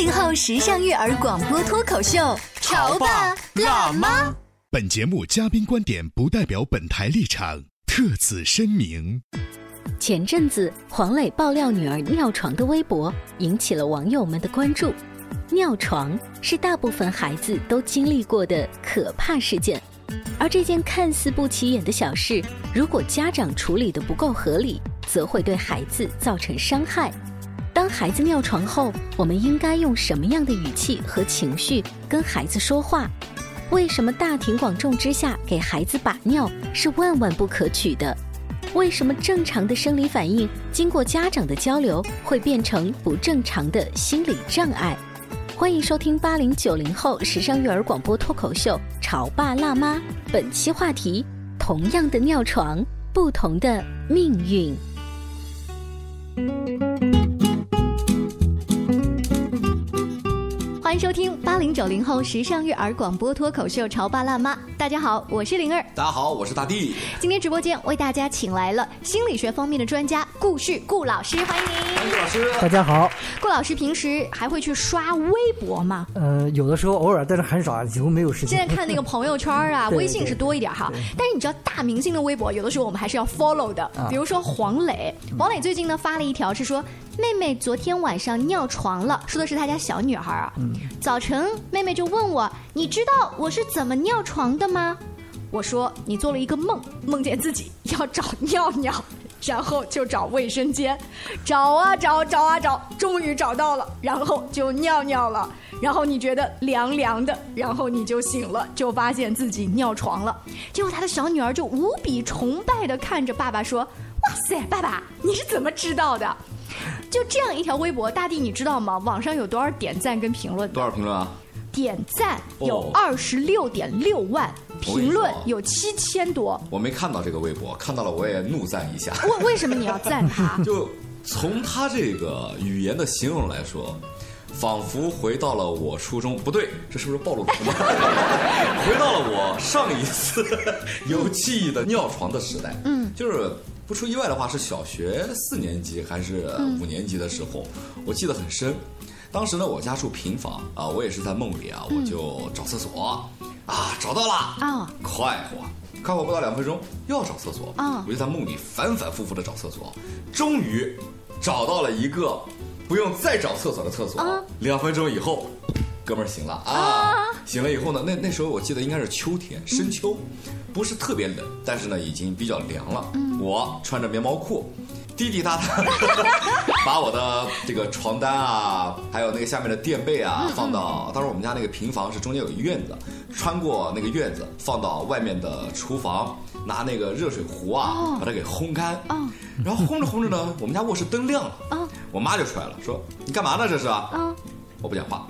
八零后时尚育儿广播脱口秀，潮爸辣妈。本节目嘉宾观点不代表本台立场，特此声明。前阵子，黄磊爆料女儿尿床的微博引起了网友们的关注。尿床是大部分孩子都经历过的可怕事件，而这件看似不起眼的小事，如果家长处理的不够合理，则会对孩子造成伤害。当孩子尿床后，我们应该用什么样的语气和情绪跟孩子说话？为什么大庭广众之下给孩子把尿是万万不可取的？为什么正常的生理反应经过家长的交流会变成不正常的心理障碍？欢迎收听八零九零后时尚育儿广播脱口秀《潮爸辣妈》，本期话题：同样的尿床，不同的命运。欢迎收听八零九零后时尚育儿广播脱口秀《潮爸辣妈》。大家好，我是灵儿。大家好，我是大地。今天直播间为大家请来了心理学方面的专家顾旭顾老师，欢迎您。欢迎顾老师。大家好。顾老师平时还会去刷微博吗？呃，有的时候偶尔，但是很少啊，几乎没有时间。现在看那个朋友圈啊，微信是多一点哈。但是你知道大明星的微博，有的时候我们还是要 follow 的。比如说黄磊，黄磊最近呢发了一条是说。妹妹昨天晚上尿床了，说的是她家小女孩啊。早晨，妹妹就问我：“你知道我是怎么尿床的吗？”我说：“你做了一个梦，梦见自己要找尿尿，然后就找卫生间，找啊找，找啊找，终于找到了，然后就尿尿了。然后你觉得凉凉的，然后你就醒了，就发现自己尿床了。结果他的小女儿就无比崇拜的看着爸爸说：‘哇塞，爸爸，你是怎么知道的？’”就这样一条微博，大地你知道吗？网上有多少点赞跟评论？多少评论啊？点赞有二十六点六万，评论有七千多。我没看到这个微博，看到了我也怒赞一下。为为什么你要赞他？就从他这个语言的形容来说，仿佛回到了我初中。不对，这是不是暴露了？回到了我上一次 有记忆的尿床的时代。嗯，就是。不出意外的话，是小学四年级还是五年级的时候，我记得很深。当时呢，我家住平房啊，我也是在梦里啊，我就找厕所。啊，找到了。啊，快活，快活不到两分钟又要找厕所。啊，我就在梦里反反复复的找厕所，终于找到了一个不用再找厕所的厕所。两分钟以后。哥们儿醒了。啊！醒了以后呢，那那时候我记得应该是秋天，深秋，不是特别冷，但是呢已经比较凉了。我穿着棉毛裤，滴滴答答，把我的这个床单啊，还有那个下面的垫被啊，放到当时我们家那个平房是中间有一院子，穿过那个院子，放到外面的厨房，拿那个热水壶啊，把它给烘干。然后烘着烘着呢，我们家卧室灯亮了，我妈就出来了，说：“你干嘛呢？这是？”我不讲话。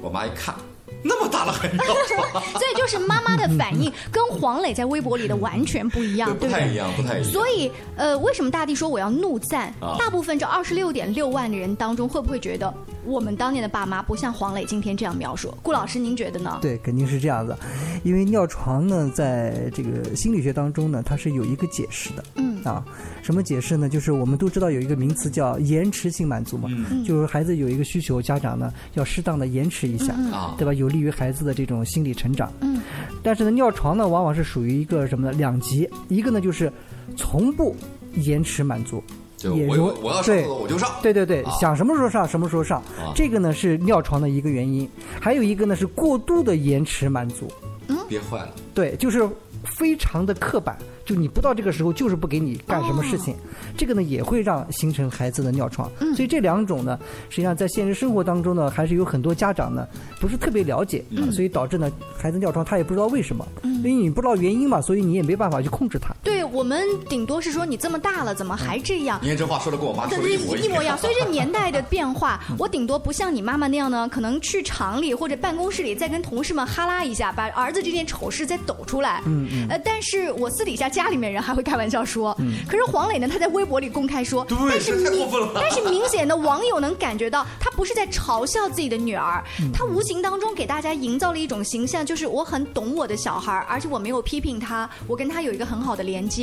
我妈一看，那么大了还尿床，所以就是妈妈的反应跟黄磊在微博里的完全不一样，对不对？不太一样，不太一样。所以，呃，为什么大地说我要怒赞？大部分这二十六点六万的人当中，会不会觉得我们当年的爸妈不像黄磊今天这样描述？顾老师，您觉得呢？对，肯定是这样子，因为尿床呢，在这个心理学当中呢，它是有一个解释的。嗯。啊，什么解释呢？就是我们都知道有一个名词叫延迟性满足嘛，就是孩子有一个需求，家长呢要适当的延迟一下，对吧？有利于孩子的这种心理成长。嗯，但是呢，尿床呢往往是属于一个什么呢？两极，一个呢就是从不延迟满足，也我我要上厕所我就上，对对对，想什么时候上什么时候上，这个呢是尿床的一个原因。还有一个呢是过度的延迟满足，憋坏了。对，就是。非常的刻板，就你不到这个时候就是不给你干什么事情，这个呢也会让形成孩子的尿床。所以这两种呢，实际上在现实生活当中呢，还是有很多家长呢不是特别了解，所以导致呢孩子尿床他也不知道为什么，因为你不知道原因嘛，所以你也没办法去控制他。对我们顶多是说你这么大了，怎么还这样？你看这话说的跟我妈说的对，一模样。一模一样。随着年代的变化，我顶多不像你妈妈那样呢，可能去厂里或者办公室里再跟同事们哈拉一下，把儿子这件丑事再抖出来。嗯嗯。呃，但是我私底下家里面人还会开玩笑说，可是黄磊呢，他在微博里公开说，对但是这太明过分了 但是明显的网友能感觉到，他不是在嘲笑自己的女儿，他无形当中给大家营造了一种形象，就是我很懂我的小孩，而且我没有批评他，我跟他有一个很好的连接。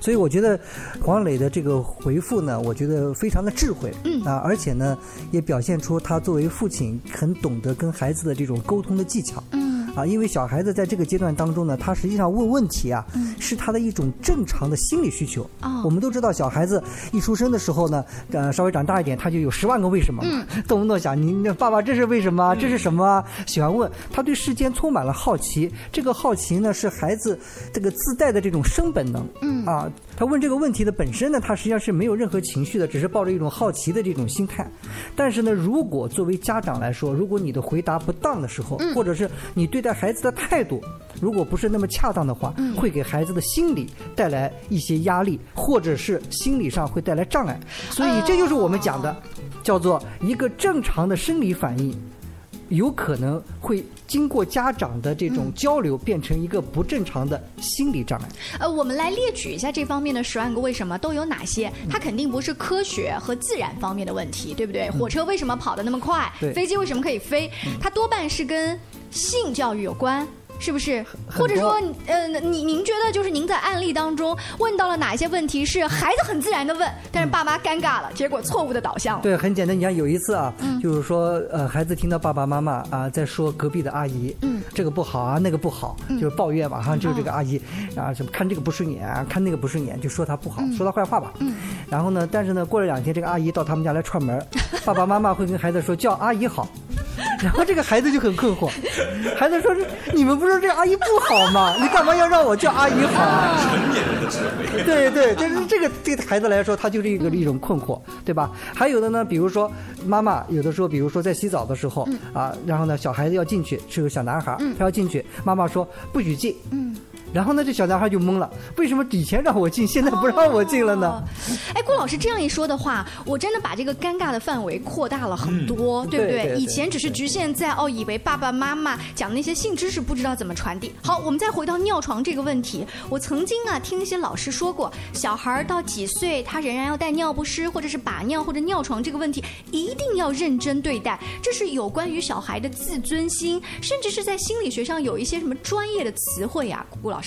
所以我觉得黄磊的这个回复呢，我觉得非常的智慧，嗯。啊，而且呢，也表现出他作为父亲很懂得跟孩子的这种沟通的技巧，嗯啊，因为小孩子在这个阶段当中呢，他实际上问问题啊，是他的一种正常的心理需求。哦我们都知道，小孩子一出生的时候呢，呃，稍微长大一点，他就有十万个为什么嗯，动不动想你那爸爸这是为什么啊？这是什么啊？喜欢问，他对世间充满了好奇，这个好奇呢是孩子这个自带的这种生本能，嗯啊，他问这个问题的本身呢，他实际上是没有任何情绪的，只是抱着一种好奇的这种心态。但是呢，如果作为家长来说，如果你的回答不当的时候，或者是你对待孩子的态度，如果不是那么恰当的话，会给孩子的心理带来一些压力，或者是心理上会带来障碍。所以这就是我们讲的，叫做一个正常的生理反应。有可能会经过家长的这种交流，变成一个不正常的心理障碍。呃，我们来列举一下这方面的十万个为什么都有哪些？它肯定不是科学和自然方面的问题，对不对？火车为什么跑得那么快？对飞机为什么可以飞？它多半是跟性教育有关。是不是？或者说，呃，您您觉得就是您在案例当中问到了哪一些问题是孩子很自然的问，但是爸妈尴尬了，结果错误的导向了？对，很简单。你像有一次啊，就是说，呃，孩子听到爸爸妈妈啊在说隔壁的阿姨，嗯，这个不好啊，那个不好，就是抱怨嘛，哈，就是这个阿姨啊，什么看这个不顺眼啊，看那个不顺眼，就说她不好，说她坏话吧。嗯。然后呢，但是呢，过了两天，这个阿姨到他们家来串门，爸爸妈妈会跟孩子说叫阿姨好，然后这个孩子就很困惑，孩子说是你们不是这个阿姨不好吗？你干嘛要让我叫阿姨好啊？成年人的智慧。对对，但是这个对孩子来说，他就是一个一种困惑，对吧？还有的呢，比如说妈妈有的时候，比如说在洗澡的时候啊，然后呢，小孩子要进去，是个小男孩，他要进去，妈妈说不许进，嗯。然后呢，这小男孩就懵了，为什么以前让我进，现在不让我进了呢？哦哎，顾老师这样一说的话，我真的把这个尴尬的范围扩大了很多，对不对对对以前只是局限在哦，以为爸爸妈妈讲的那些性知识不知道怎么传递。好，我们再回到尿床这个问题，我曾经啊听一些老师说过，小孩到几岁他仍然要带尿不湿，或者是把尿或者尿床这个问题，一定要认真对待。这是有关于小孩的自尊心，甚至是在心理学上有一些什么专业的词汇呀、顾老师。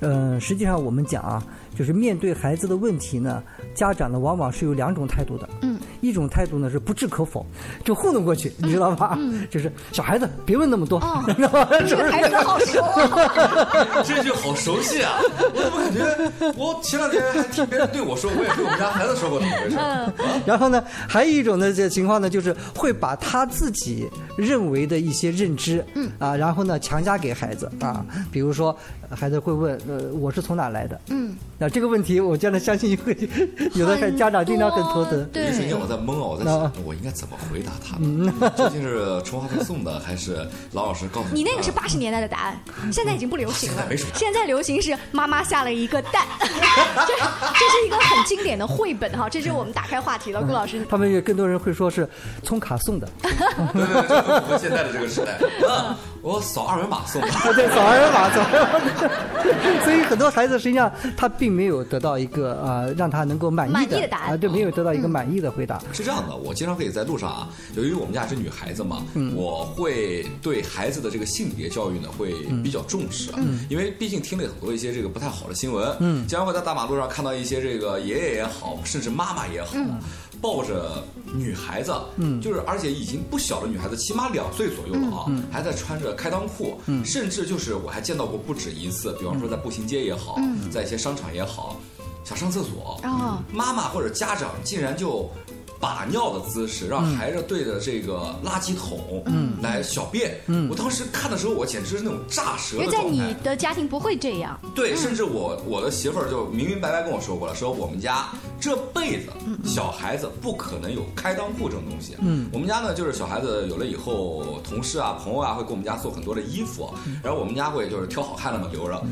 嗯，实际上我们讲啊，就是面对孩子的问题呢，家长呢往往是有两种态度的。嗯，一种态度呢是不置可否，就糊弄过去，你知道吧？嗯，就是小孩子别问那么多，哦 知道吧？这个孩子好熟啊。这句好熟悉啊！我怎么感觉我前两天还听别人对我说，我也对我们家孩子说过这么回事？然后呢，还有一种呢，这情况呢，就是会把他自己认为的一些认知，嗯啊，然后呢强加给孩子啊，比如说呃孩子会问，呃，我是从哪来的？嗯，那这个问题，我将来相信会有的家长经常很头疼。对一瞬间我在懵啊，我在想我应该怎么回答他们？究竟是充话推送的，还是老老实告诉你那个是八十年代的答案，现在已经不流行了现在没什么。现在流行是妈妈下了一个蛋，这这是一个很经典的绘本哈。这是我们打开话题了，顾老师。他们有更多人会说是从卡送的，对对，这很符合现在的这个时代。啊，我扫二维码送的。对，扫二维码，扫二维码。所以很多孩子实际上他并没有得到一个呃让他能够满意的满意的答案啊，对，没有得到一个满意的回答。是这样的，我经常可以在路上啊，由于我们家是女孩子嘛，我会对孩子的这个性别教育呢会比较重视，嗯，因为毕竟听了很多一些这个不太好的新闻，嗯，经常会在大马路上看到一些这个爷爷也好，甚至妈妈也好。抱着女孩子，嗯，就是而且已经不小的女孩子，起码两岁左右了啊，还在穿着开裆裤，嗯，甚至就是我还见到过不止一次，比方说在步行街也好，在一些商场也好，想上厕所，哦。妈妈或者家长竟然就把尿的姿势，让孩子对着这个垃圾桶嗯。来小便。嗯，我当时看的时候，我简直是那种炸舌因为在。你的家庭不会这样。对，甚至我我的媳妇儿就明明白白跟我说过了，说我们家这辈子小孩子不可能有开裆裤这种东西。嗯，我们家呢就是小孩子有了以后，同事啊朋友啊会给我们家做很多的衣服，然后我们家会就是挑好看的嘛留着。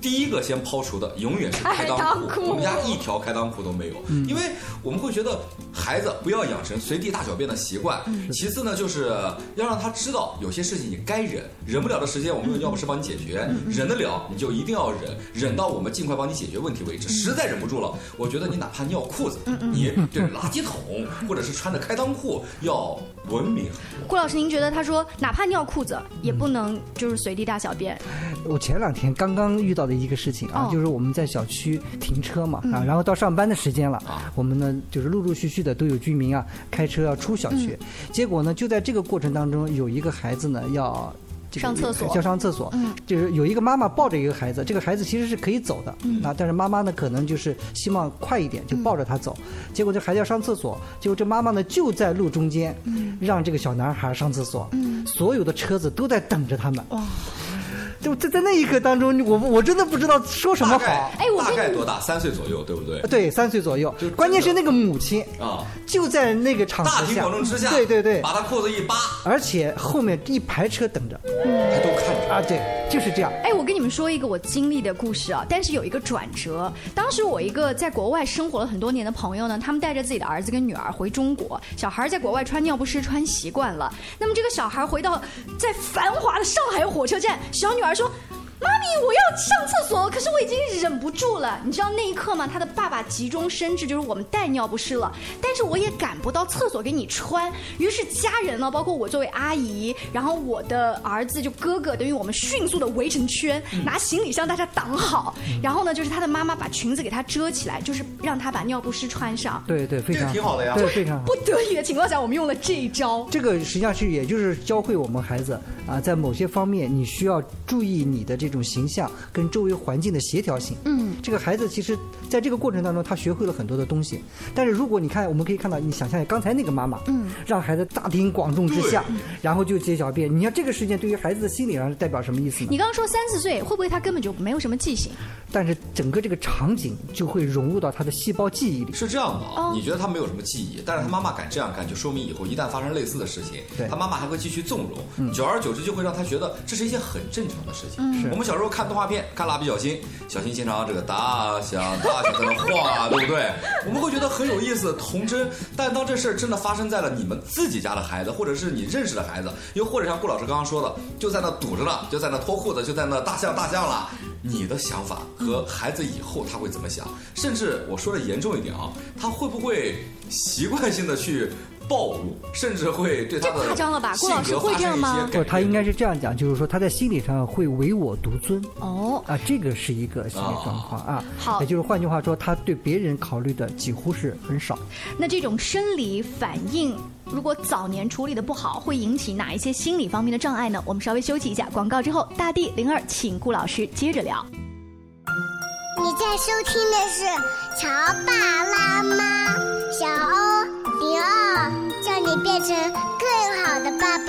第一个先抛除的永远是开裆裤裤，我们家一条开裆裤都没有，因为我们会觉得孩子不要养成随地大小便的习惯。其次呢，就是要让他知道有些事情你该忍，忍不了的时间我们用尿不湿帮你解决，忍得了你就一定要忍，忍到我们尽快帮你解决问题为止。实在忍不住了，我觉得你哪怕尿裤子，你对着垃圾桶或者是穿着开裆裤要文明。顾老师，您觉得他说哪怕尿裤子也不能就是随地大小便？我前两天刚刚遇到的一个事情啊，哦就是我们在小区停车嘛啊，然后到上班的时间了，我们呢就是陆陆续续的都有居民啊开车要出小区，结果呢就在这个过程当中，有一个孩子呢要。上厕所。要上厕所，就是有一个妈妈抱着一个孩子，这个孩子其实是可以走的，啊，但是妈妈呢可能就是希望快一点，就抱着他走，结果这孩子要上厕所，结果这妈妈呢就在路中间，嗯。让这个小男孩上厕所，所有的车子都在等着他们，就在在那一刻当中，我我真的不知道说什么好。哎我大概多大？三岁左右，对不对？对，三岁左右就，关键是那个母亲啊，就在那个场大庭广众之下，对对对，把他裤子一扒，而且后面一排车等着还都看着。啊，对，就是这样。哎，我跟你们说一个我经历的故事啊，但是有一个转折。当时我一个在国外生活了很多年的朋友呢，他们带着自己的儿子跟女儿回中国，小孩在国外穿尿不湿穿习惯了，那么这个小孩回到在繁华的上海火车站，小女儿说。妈咪，我要上厕所，可是我已经忍不住了。你知道那一刻吗？他的爸爸急中生智，就是我们带尿不湿了，但是我也赶不到厕所给你穿。于是家人呢，包括我作为阿姨，然后我的儿子就哥哥，等于我们迅速的围成圈，拿行李箱大家挡好。然后呢，就是他的妈妈把裙子给他遮起来，就是让他把尿不湿穿上。对对，非这个常挺好的呀对，非常好不。得已的情况下，我们用了这一招。这个实际上是也就是教会我们孩子啊，在某些方面你需要注意你的这种形象跟周围环境的协调性。嗯，这个孩子其实在这个过程当中，他学会了很多的东西。但是如果你看，我们可以看到，你想象一下刚才那个妈妈，嗯，让孩子大庭广众之下，然后就解小便，你看这个事件对于孩子的心理上是代表什么意思呢？你刚刚说三四岁，会不会他根本就没有什么记性？但是整个这个场景就会融入到他的细胞记忆里。是这样的啊，你觉得他没有什么记忆，但是他妈妈敢这样干，就说明以后一旦发生类似的事情对，他妈妈还会继续纵容，久而久之就会让他觉得这是一件很正常的事情。我们小时候看动画片，看蜡笔小新，小新经常这个大象大象在那晃啊，对不对？我们会觉得很有意思、童真。但当这事儿真的发生在了你们自己家的孩子，或者是你认识的孩子，又或者像顾老师刚刚说的，就在那堵着了，就在那脱裤子，就在那大象大象了。你的想法和孩子以后他会怎么想？甚至我说的严重一点啊，他会不会习惯性的去暴露，甚至会对他的这夸张了吧顾老师会这样吗不，他应该是这样讲，就是说他在心理上会唯我独尊。哦，啊，这个是一个心理状况啊。好也就是换句话说，他对别人考虑的几乎是很少。那这种生理反应，如果早年处理的不好，会引起哪一些心理方面的障碍呢？我们稍微休息一下，广告之后，大地灵儿请顾老师接着聊。你在收听的是《乔爸拉妈》，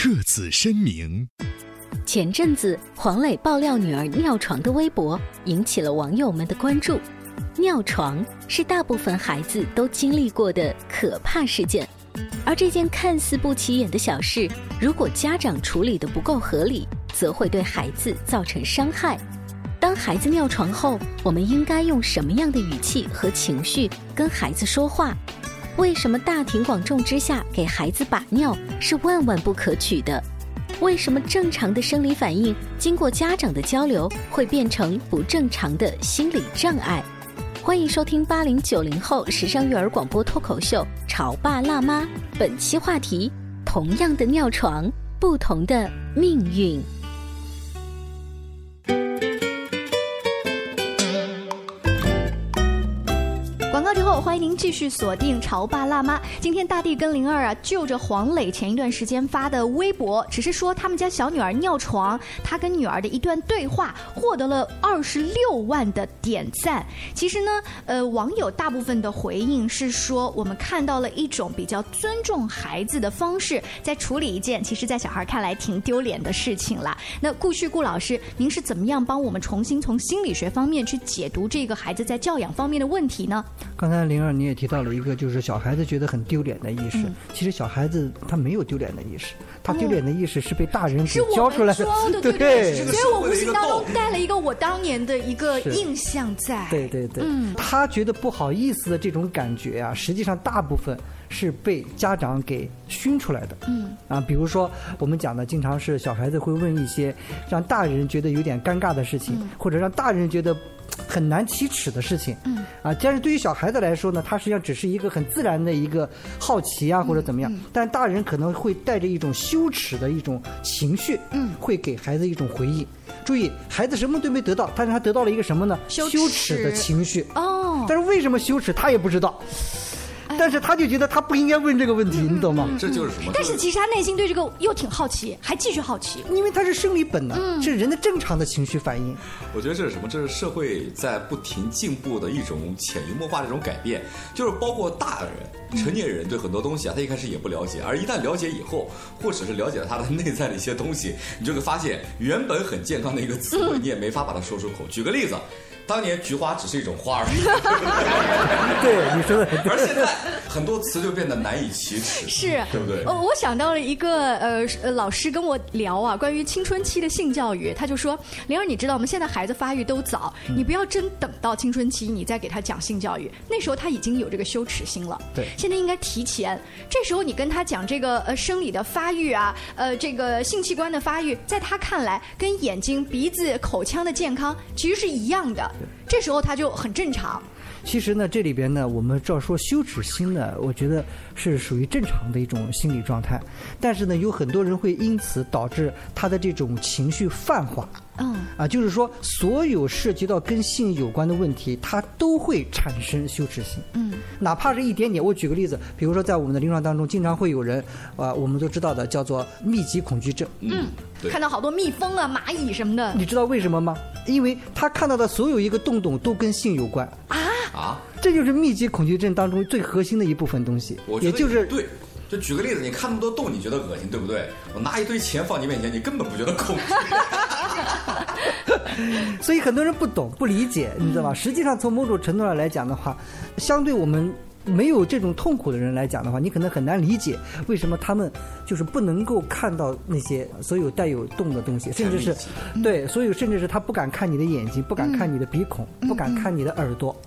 特此声明。前阵子，黄磊爆料女儿尿床的微博引起了网友们的关注。尿床是大部分孩子都经历过的可怕事件，而这件看似不起眼的小事，如果家长处理的不够合理，则会对孩子造成伤害。当孩子尿床后，我们应该用什么样的语气和情绪跟孩子说话？为什么大庭广众之下给孩子把尿是万万不可取的？为什么正常的生理反应经过家长的交流会变成不正常的心理障碍？欢迎收听八零九零后时尚育儿广播脱口秀《潮爸辣妈》，本期话题：同样的尿床，不同的命运。迎您继续锁定《潮爸辣妈》。今天大地跟灵儿啊，就着黄磊前一段时间发的微博，只是说他们家小女儿尿床，他跟女儿的一段对话获得了二十六万的点赞。其实呢，呃，网友大部分的回应是说，我们看到了一种比较尊重孩子的方式，在处理一件其实，在小孩看来挺丢脸的事情了。那顾旭顾老师，您是怎么样帮我们重新从心理学方面去解读这个孩子在教养方面的问题呢？刚才灵儿你也提到了一个，就是小孩子觉得很丢脸的意识。其实小孩子他没有丢脸的意识，他丢脸的意识是被大人给教出来的。对对，所以我无形当中带了一个我当年的一个印象在。对对对，嗯他觉得不好意思的这种感觉啊，实际上大部分是被家长给熏出来的。嗯啊，比如说我们讲的，经常是小孩子会问一些让大人觉得有点尴尬的事情，或者让大人觉得。很难启齿的事情，嗯，啊，但是对于小孩子来说呢，他实际上只是一个很自然的一个好奇啊，或者怎么样，但大人可能会带着一种羞耻的一种情绪，嗯，会给孩子一种回忆。注意，孩子什么都没得到，但是他得到了一个什么呢？羞耻的情绪。哦，但是为什么羞耻，他也不知道。但是他就觉得他不应该问这个问题，你懂吗？这就是什么？但是其实他内心对这个又挺好奇，还继续好奇，因为他是生理本能，是人的正常的情绪反应。我觉得这是什么？这是社会在不停进步的一种潜移默化的一种改变，就是包括大人、成年人对很多东西啊，他一开始也不了解，而一旦了解以后，或者是了解了他的内在的一些东西，你就会发现原本很健康的一个词汇，你也没法把它说出口。举个例子。当年菊花只是一种花儿，对你说的，而现在很多词就变得难以启齿，是，对不对？哦，我想到了一个呃呃，老师跟我聊啊，关于青春期的性教育，他就说：“灵儿，你知道吗？现在孩子发育都早，你不要真等到青春期你再给他讲性教育，那时候他已经有这个羞耻心了。对，现在应该提前，这时候你跟他讲这个呃生理的发育啊，呃这个性器官的发育，在他看来跟眼睛、鼻子、口腔的健康其实是一样的。”这时候他就很正常。其实呢，这里边呢，我们照说羞耻心呢，我觉得是属于正常的一种心理状态。但是呢，有很多人会因此导致他的这种情绪泛化。嗯。啊，就是说，所有涉及到跟性有关的问题，他都会产生羞耻心。嗯。哪怕是一点点，我举个例子，比如说在我们的临床当中，经常会有人啊，我们都知道的叫做密集恐惧症。嗯。看到好多蜜蜂啊、蚂蚁什么的。你知道为什么吗？因为他看到的所有一个洞洞都跟性有关。啊。啊，这就是密集恐惧症当中最核心的一部分东西，也就是对。就举个例子，你看那么多洞，你觉得恶心，对不对？我拿一堆钱放你面前，你根本不觉得恐惧。所以很多人不懂、不理解，你知道吧？实际上，从某种程度上来讲的话，相对我们没有这种痛苦的人来讲的话，你可能很难理解为什么他们就是不能够看到那些所有带有洞的东西，甚至是对，所以甚至是他不敢看你的眼睛，不敢看你的鼻孔，不敢看你的耳朵。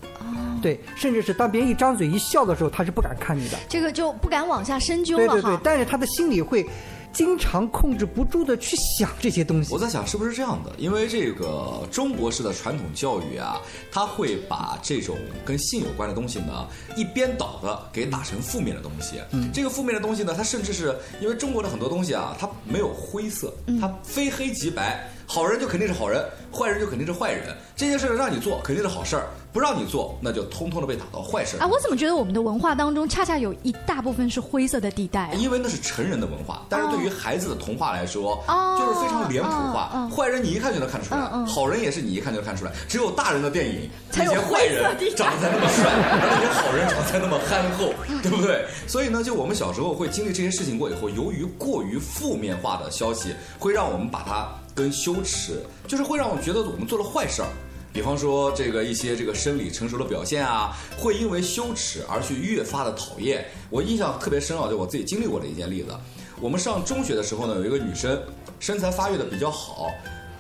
对，甚至是当别人一张嘴一笑的时候，他是不敢看你的。这个就不敢往下深究了对对对，但是他的心里会经常控制不住的去想这些东西。我在想是不是这样的？因为这个中国式的传统教育啊，他会把这种跟性有关的东西呢，一边倒的给打成负面的东西。嗯，这个负面的东西呢，它甚至是因为中国的很多东西啊，它没有灰色，它非黑即白。好人就肯定是好人，坏人就肯定是坏人。这件事让你做肯定是好事儿，不让你做那就通通的被打到坏事儿。啊，我怎么觉得我们的文化当中恰恰有一大部分是灰色的地带？因为那是成人的文化，但是对于孩子的童话来说，哦、就是非常脸谱化。坏人你一看就能看出来，好人也是你一看就能看出来。只有大人的电影，那些坏人长得才那么帅，那些好人长得才那么憨厚，对不对？所以呢，就我们小时候会经历这些事情过以后，由于过于负面化的消息，会让我们把它。跟羞耻，就是会让我觉得我们做了坏事儿，比方说这个一些这个生理成熟的表现啊，会因为羞耻而去越发的讨厌。我印象特别深啊，就我自己经历过的一件例子。我们上中学的时候呢，有一个女生身材发育的比较好。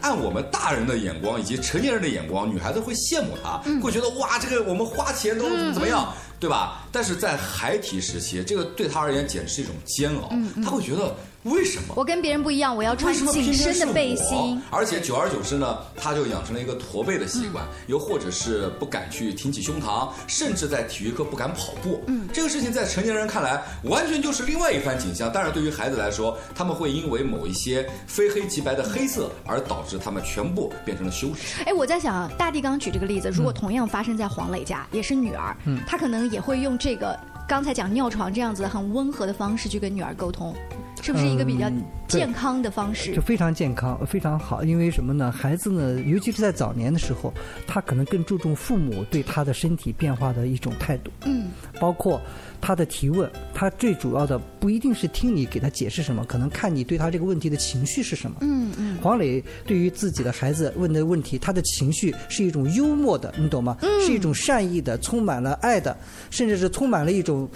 按我们大人的眼光以及成年人的眼光，女孩子会羡慕她，会觉得哇，这个我们花钱都怎么怎么样，对吧？但是在孩提时期，这个对她而言简直是一种煎熬，她会觉得。为什么我跟别人不一样？我要穿紧身的背心，而且久而久之呢，他就养成了一个驼背的习惯，又或者是不敢去挺起胸膛，甚至在体育课不敢跑步。嗯，这个事情在成年人看来完全就是另外一番景象。但是对于孩子来说，他们会因为某一些非黑即白的黑色而导致他们全部变成了羞耻。哎，我在想，大地刚举这个例子，如果同样发生在黄磊家，也是女儿，嗯，他可能也会用这个刚才讲尿床这样子很温和的方式去跟女儿沟通。是不是一个比较健康的方式？就非常健康，非常好。因为什么呢？孩子呢，尤其是在早年的时候，他可能更注重父母对他的身体变化的一种态度。嗯，包括他的提问，他最主要的不一定是听你给他解释什么，可能看你对他这个问题的情绪是什么。嗯嗯。黄磊对于自己的孩子问的问题，他的情绪是一种幽默的，你懂吗？是一种善意的，充满了爱的，甚至是充满了一种。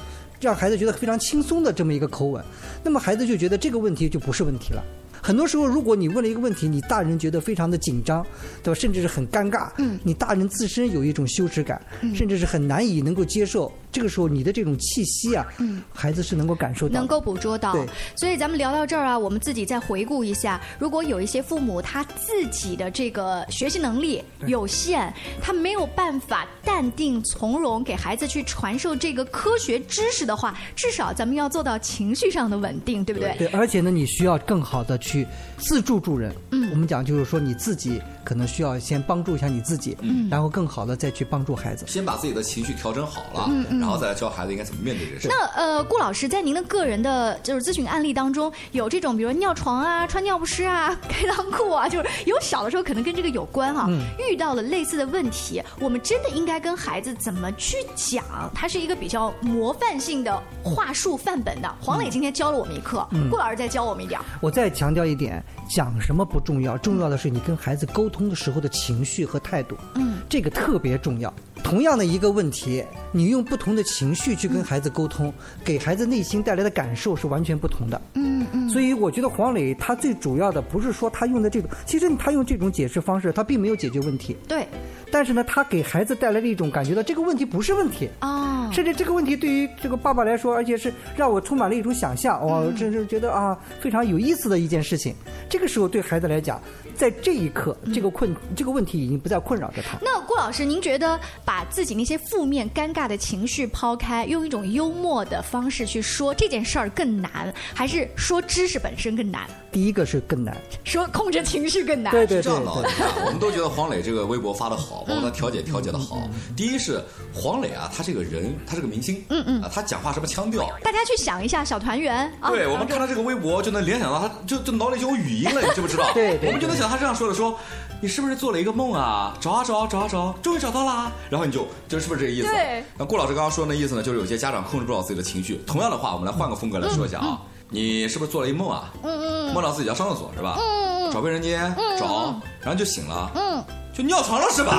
让孩子觉得非常轻松的这么一个口吻，那么孩子就觉得这个问题就不是问题了。很多时候，如果你问了一个问题，你大人觉得非常的紧张，对吧？甚至是很尴尬。嗯。你大人自身有一种羞耻感，甚至是很难以能够接受。这个时候，你的这种气息啊，嗯，孩子是能够感受到，能够捕捉到。对。所以咱们聊到这儿啊，我们自己再回顾一下，如果有一些父母他自己的这个学习能力有限，他没有办法淡定从容给孩子去传授这个科学知识的话，至少咱们要做到情绪上的稳定，对不对？对。而且呢，你需要更好的去。去自助助人，嗯，我们讲就是说你自己可能需要先帮助一下你自己，嗯，然后更好的再去帮助孩子。先把自己的情绪调整好了，嗯嗯，然后再来教孩子应该怎么面对这事。那呃，顾老师在您的个人的就是咨询案例当中，有这种比如尿床啊、穿尿不湿啊、开裆裤啊，就是有小的时候可能跟这个有关哈，遇到了类似的问题，我们真的应该跟孩子怎么去讲？它是一个比较模范性的话术范本的。黄磊今天教了我们一课，顾老师再教我们一点。我再强调。一点讲什么不重要，重要的是你跟孩子沟通的时候的情绪和态度，嗯，这个特别重要。同样的一个问题，你用不同的情绪去跟孩子沟通，给孩子内心带来的感受是完全不同的。嗯嗯。所以我觉得黄磊他最主要的不是说他用的这种，其实他用这种解释方式，他并没有解决问题。对。但是呢，他给孩子带来了一种感觉到这个问题不是问题啊，甚至这个问题对于这个爸爸来说，而且是让我充满了一种想象，我真是觉得啊非常有意思的一件事情。这个时候对孩子来讲。在这一刻，这个困这个问题已经不再困扰着他。那顾老师，您觉得把自己那些负面、尴尬的情绪抛开，用一种幽默的方式去说这件事儿更难，还是说知识本身更难？第一个是更难，说控制情绪更难。对对对，我们都觉得黄磊这个微博发的好，包括他调解调解的好。第一是黄磊啊，他这个人，他是个明星，嗯嗯，啊，他讲话什么腔调？大家去想一下，小团圆。对，我们看他这个微博就能联想到，他就就脑里就有语音了，你知不知道？对，我们就能想。他这样说的：“说，你是不是做了一个梦啊？找啊找，找啊找，终于找到了。然后你就，就是不是这个意思？对。那顾老师刚刚说的那意思呢，就是有些家长控制不了自己的情绪。同样的话，我们来换个风格来说一下啊。你是不是做了一梦啊？嗯嗯。梦到自己要上厕所是吧？嗯嗯。找卫生间，找，然后就醒了。嗯。就尿床了是吧？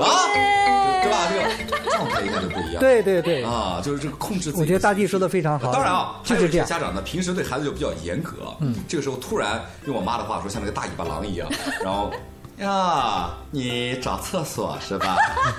啊，对吧？这个状态一下就不一样。对对对。啊，就是这个控制。自己。我觉得大地说的非常好。当然啊，就是这样。家长呢，平时对孩子就比较严格。嗯。这个时候突然用我妈的话说，像那个大尾巴狼一样，然后。呀，你找厕所是吧？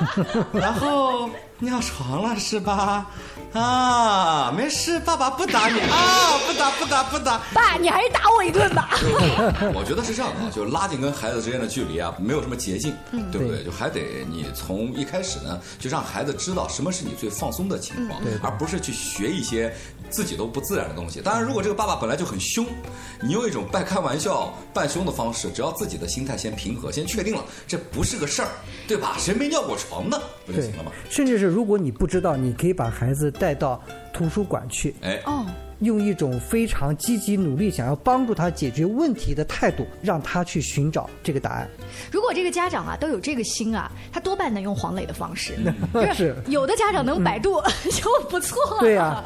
然后尿床了是吧？啊，没事，爸爸不打你啊，不打不打不打。爸，你还是打我一顿吧。我觉得是这样的啊，就拉近跟孩子之间的距离啊，没有什么捷径，对不对？就还得你从一开始呢，就让孩子知道什么是你最放松的情况，而不是去学一些。自己都不自然的东西。当然，如果这个爸爸本来就很凶，你用一种半开玩笑、半凶的方式，只要自己的心态先平和，先确定了这不是个事儿，对吧？谁没尿过床呢？不就行了吗？甚至是如果你不知道，你可以把孩子带到图书馆去。哎哦。用一种非常积极努力、想要帮助他解决问题的态度，让他去寻找这个答案。如果这个家长啊都有这个心啊，他多半能用黄磊的方式。是有的家长能百度 就不错了。对呀，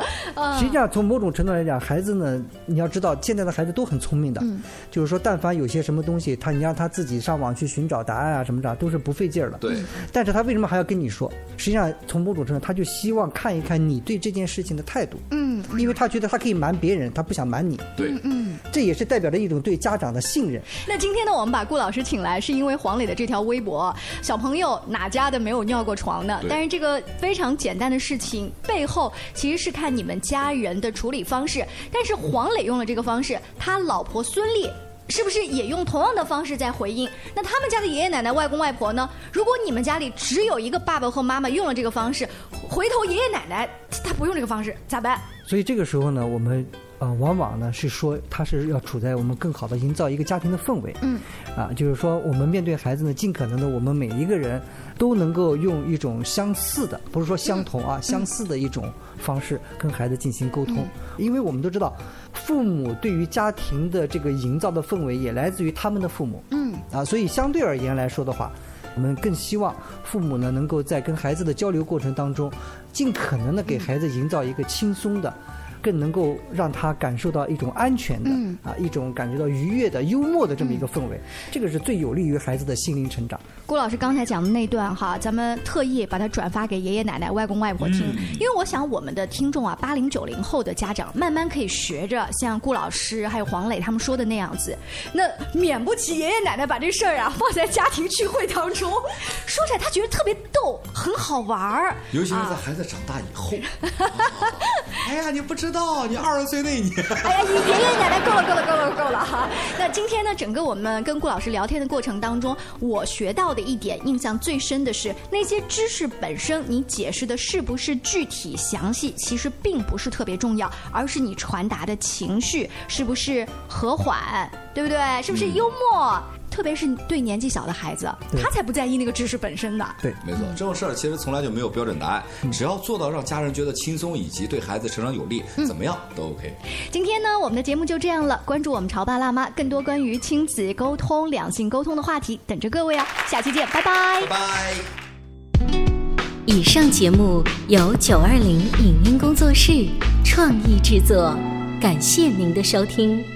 实际上从某种程度来讲，孩子呢，你要知道现在的孩子都很聪明的，就是说，但凡有些什么东西，他你让他自己上网去寻找答案啊什么的，都是不费劲儿的。对。但是他为什么还要跟你说？实际上从某种程度，他就希望看一看你对这件事情的态度。嗯。因为他觉得他可以瞒别人，他不想瞒你。对。嗯。这也是代表着一种对家长的信任。那今天呢，我们把顾老师请来，是因为黄磊的这条微博：小朋友哪家的没有尿过床呢？但是这个非常简单的事情背后，其实是看你们家人的处理方式。但是黄磊用了这个方式，他老婆孙俪是不是也用同样的方式在回应？那他们家的爷爷奶奶、外公外婆呢？如果你们家里只有一个爸爸和妈妈用了这个方式，回头爷爷奶奶他不用这个方式咋办？所以这个时候呢，我们。呃，往往呢是说，他是要处在我们更好的营造一个家庭的氛围。嗯，啊，就是说，我们面对孩子呢，尽可能的，我们每一个人都能够用一种相似的，不是说相同啊，相似的一种方式跟孩子进行沟通。因为我们都知道，父母对于家庭的这个营造的氛围也来自于他们的父母。嗯，啊，所以相对而言来说的话，我们更希望父母呢能够在跟孩子的交流过程当中，尽可能的给孩子营造一个轻松的。更能够让他感受到一种安全的啊，一种感觉到愉悦的、幽默的这么一个氛围，这个是最有利于孩子的心灵成长。郭老师刚才讲的那段哈，咱们特意把它转发给爷爷奶奶、外公外婆听，因为我想我们的听众啊，八零九零后的家长慢慢可以学着像顾老师还有黄磊他们说的那样子，那免不起爷爷奶奶把这事儿啊放在家庭聚会当中说起来，他觉得特别逗，很好玩儿，尤其是在孩子长大以后。哎呀，你不知。道你二十岁那年，哎呀，你爷爷奶奶够了，够了，够了，够了哈。那今天呢，整个我们跟顾老师聊天的过程当中，我学到的一点印象最深的是，那些知识本身，你解释的是不是具体详细，其实并不是特别重要，而是你传达的情绪是不是和缓，对不对？是不是幽默？特别是对年纪小的孩子，他才不在意那个知识本身的。对，没错，这种事儿其实从来就没有标准答案，只要做到让家人觉得轻松，以及对孩子成长有利，怎么样都 OK。今天呢，我们的节目就这样了。关注我们潮爸辣妈，更多关于亲子沟通、两性沟通的话题等着各位哦。下期见，拜拜。拜拜。以上节目由九二零影音工作室创意制作，感谢您的收听。